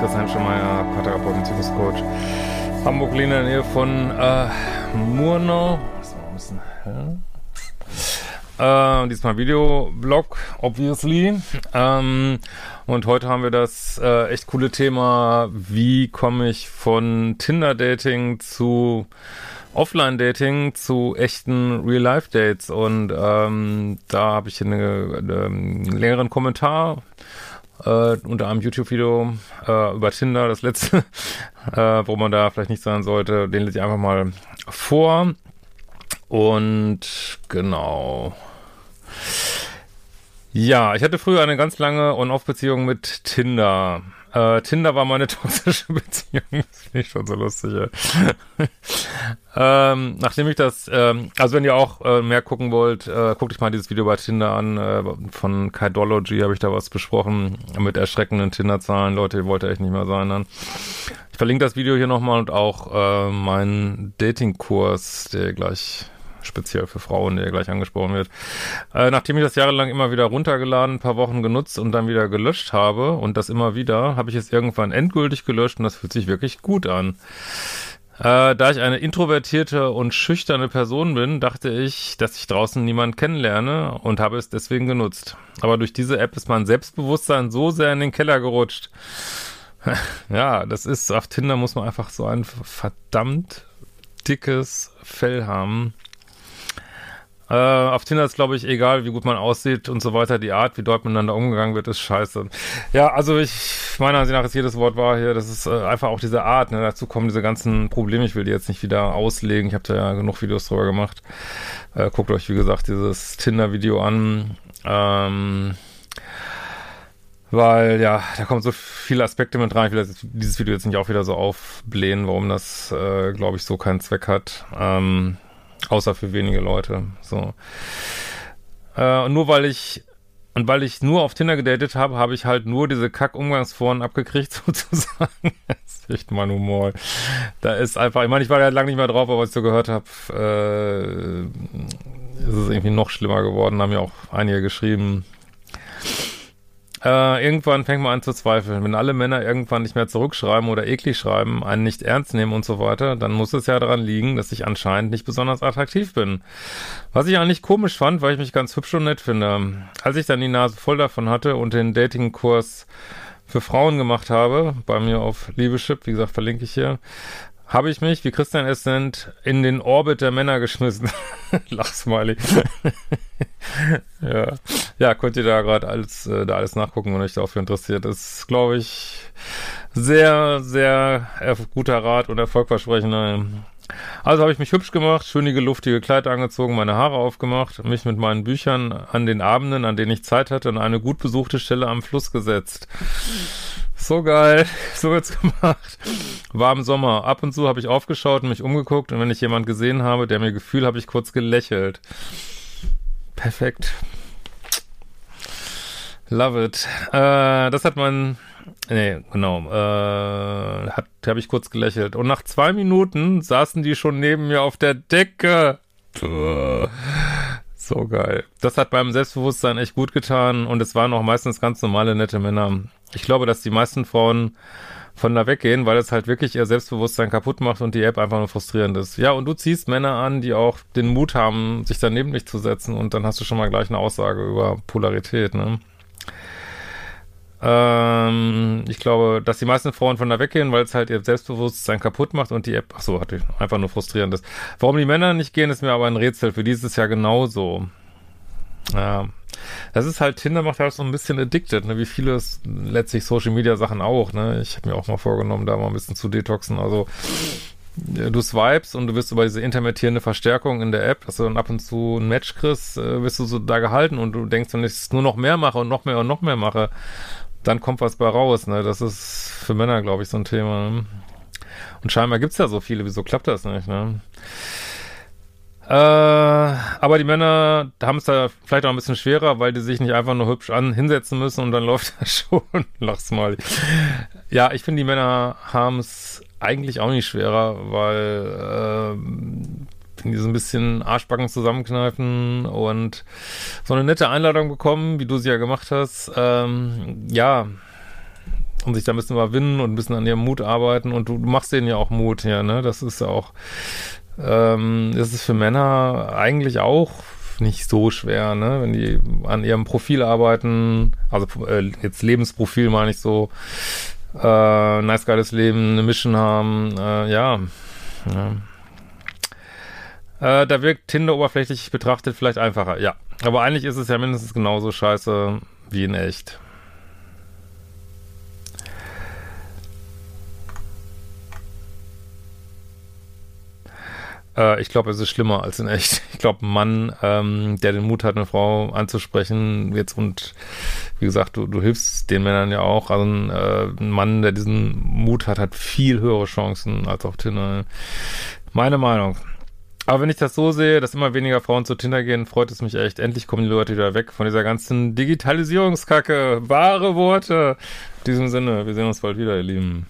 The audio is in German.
Christian Schemeier, Paartherapeut, Beziehungscoach. Hamburg, Lehne in der Nähe von äh, Murnau. Das war ein bisschen hell. Äh, diesmal Videoblog, obviously. Ähm, und heute haben wir das äh, echt coole Thema, wie komme ich von Tinder-Dating zu Offline-Dating zu echten Real-Life-Dates. Und ähm, da habe ich eine, eine, einen längeren Kommentar äh, unter einem YouTube-Video äh, über Tinder, das letzte, äh, wo man da vielleicht nicht sein sollte. Den lese ich einfach mal vor. Und genau. Ja, ich hatte früher eine ganz lange On-Off-Beziehung mit Tinder. Äh, Tinder war meine toxische Beziehung. Das finde ich schon so lustig. Ja. ähm, nachdem ich das, ähm, also wenn ihr auch äh, mehr gucken wollt, äh, guckt euch mal dieses Video bei Tinder an. Äh, von Kydology habe ich da was besprochen mit erschreckenden Tinder-Zahlen. Leute, ihr wollt echt nicht mehr sein dann. Ich verlinke das Video hier nochmal und auch äh, meinen Dating-Kurs, der gleich speziell für Frauen, der gleich angesprochen wird. Äh, nachdem ich das jahrelang immer wieder runtergeladen, ein paar Wochen genutzt und dann wieder gelöscht habe und das immer wieder, habe ich es irgendwann endgültig gelöscht und das fühlt sich wirklich gut an. Äh, da ich eine introvertierte und schüchterne Person bin, dachte ich, dass ich draußen niemanden kennenlerne und habe es deswegen genutzt. Aber durch diese App ist mein Selbstbewusstsein so sehr in den Keller gerutscht. ja, das ist, auf Tinder muss man einfach so ein verdammt dickes Fell haben. Äh, auf Tinder ist, glaube ich, egal, wie gut man aussieht und so weiter. Die Art, wie dort miteinander umgegangen wird, ist scheiße. Ja, also ich, meiner Ansicht nach ist jedes Wort wahr hier. Das ist äh, einfach auch diese Art. Ne? Dazu kommen diese ganzen Probleme. Ich will die jetzt nicht wieder auslegen. Ich habe da ja genug Videos drüber gemacht. Äh, guckt euch, wie gesagt, dieses Tinder-Video an. Ähm, weil, ja, da kommen so viele Aspekte mit rein. Ich will dieses Video jetzt nicht auch wieder so aufblähen, warum das, äh, glaube ich, so keinen Zweck hat. Ähm, Außer für wenige Leute. So. Äh, nur weil ich und weil ich nur auf Tinder gedatet habe, habe ich halt nur diese Kack-Umgangsforen abgekriegt, sozusagen. das ist echt mein Humor. Da ist einfach, ich meine, ich war ja lange nicht mehr drauf, aber was ich so gehört habe, äh, ist es irgendwie noch schlimmer geworden, haben ja auch einige geschrieben. Äh, irgendwann fängt man an zu zweifeln. Wenn alle Männer irgendwann nicht mehr zurückschreiben oder eklig schreiben, einen nicht ernst nehmen und so weiter, dann muss es ja daran liegen, dass ich anscheinend nicht besonders attraktiv bin. Was ich eigentlich komisch fand, weil ich mich ganz hübsch und nett finde. Als ich dann die Nase voll davon hatte und den Datingkurs für Frauen gemacht habe, bei mir auf Liebeschip, wie gesagt, verlinke ich hier, habe ich mich, wie Christian es nennt, in den Orbit der Männer geschmissen. Lachsmiley. ja. ja, könnt ihr da gerade alles, äh, da alles nachgucken, wenn euch dafür interessiert. Das ist, glaube ich, sehr, sehr guter Rat und erfolgversprechender. Also habe ich mich hübsch gemacht, schönige, luftige Kleider angezogen, meine Haare aufgemacht, mich mit meinen Büchern an den Abenden, an denen ich Zeit hatte, an eine gut besuchte Stelle am Fluss gesetzt. So geil, so wird's gemacht. War im Sommer. Ab und zu habe ich aufgeschaut und mich umgeguckt und wenn ich jemand gesehen habe, der mir gefühl, habe ich kurz gelächelt. Perfekt. Love it. Äh, das hat man, nee, genau, äh, hat, habe ich kurz gelächelt. Und nach zwei Minuten saßen die schon neben mir auf der Decke. So geil. Das hat beim Selbstbewusstsein echt gut getan und es waren auch meistens ganz normale, nette Männer. Ich glaube, dass die meisten Frauen von da weggehen, weil es halt wirklich ihr Selbstbewusstsein kaputt macht und die App einfach nur frustrierend ist. Ja, und du ziehst Männer an, die auch den Mut haben, sich daneben dich zu setzen und dann hast du schon mal gleich eine Aussage über Polarität, ne? Ähm, ich glaube, dass die meisten Frauen von da weggehen, weil es halt ihr Selbstbewusstsein kaputt macht und die App, ach so, hatte ich einfach nur frustrierend ist. Warum die Männer nicht gehen, ist mir aber ein Rätsel. Für dieses Jahr genauso. Ja. Das ist halt, Tinder macht halt so ein bisschen addicted, ne? wie viele letztlich Social Media Sachen auch, ne? Ich habe mir auch mal vorgenommen, da mal ein bisschen zu detoxen. Also du swipes und du wirst über diese intermittierende Verstärkung in der App, dass du dann ab und zu ein Match kriegst, äh, wirst du so da gehalten und du denkst, wenn ich es nur noch mehr mache und noch mehr und noch mehr mache, dann kommt was bei raus, ne? Das ist für Männer, glaube ich, so ein Thema. Ne? Und scheinbar gibt's ja so viele, wieso klappt das nicht, ne? Äh, aber die Männer haben es da vielleicht auch ein bisschen schwerer, weil die sich nicht einfach nur hübsch an hinsetzen müssen und dann läuft das schon. Lach's mal. Ja, ich finde, die Männer haben es eigentlich auch nicht schwerer, weil äh, die so ein bisschen Arschbacken zusammenkneifen und so eine nette Einladung bekommen, wie du sie ja gemacht hast. Ähm, ja, und sich da ein bisschen überwinden und ein bisschen an ihrem Mut arbeiten und du, machst denen ja auch Mut, ja, ne? Das ist ja auch, ähm, ist für Männer eigentlich auch nicht so schwer, ne? Wenn die an ihrem Profil arbeiten, also äh, jetzt Lebensprofil meine ich so, äh, nice geiles Leben, eine Mission haben, äh, ja. ja. Äh, da wirkt Tinder oberflächlich betrachtet vielleicht einfacher, ja. Aber eigentlich ist es ja mindestens genauso scheiße wie in echt. Äh, ich glaube, es ist schlimmer als in echt. Ich glaube, ein Mann, ähm, der den Mut hat, eine Frau anzusprechen, jetzt und wie gesagt, du, du hilfst den Männern ja auch. Also ein, äh, ein Mann, der diesen Mut hat, hat viel höhere Chancen als auf Tinder. Meine Meinung. Aber wenn ich das so sehe, dass immer weniger Frauen zu Tinder gehen, freut es mich echt. Endlich kommen die Leute wieder weg von dieser ganzen Digitalisierungskacke. Wahre Worte. In diesem Sinne, wir sehen uns bald wieder, ihr Lieben.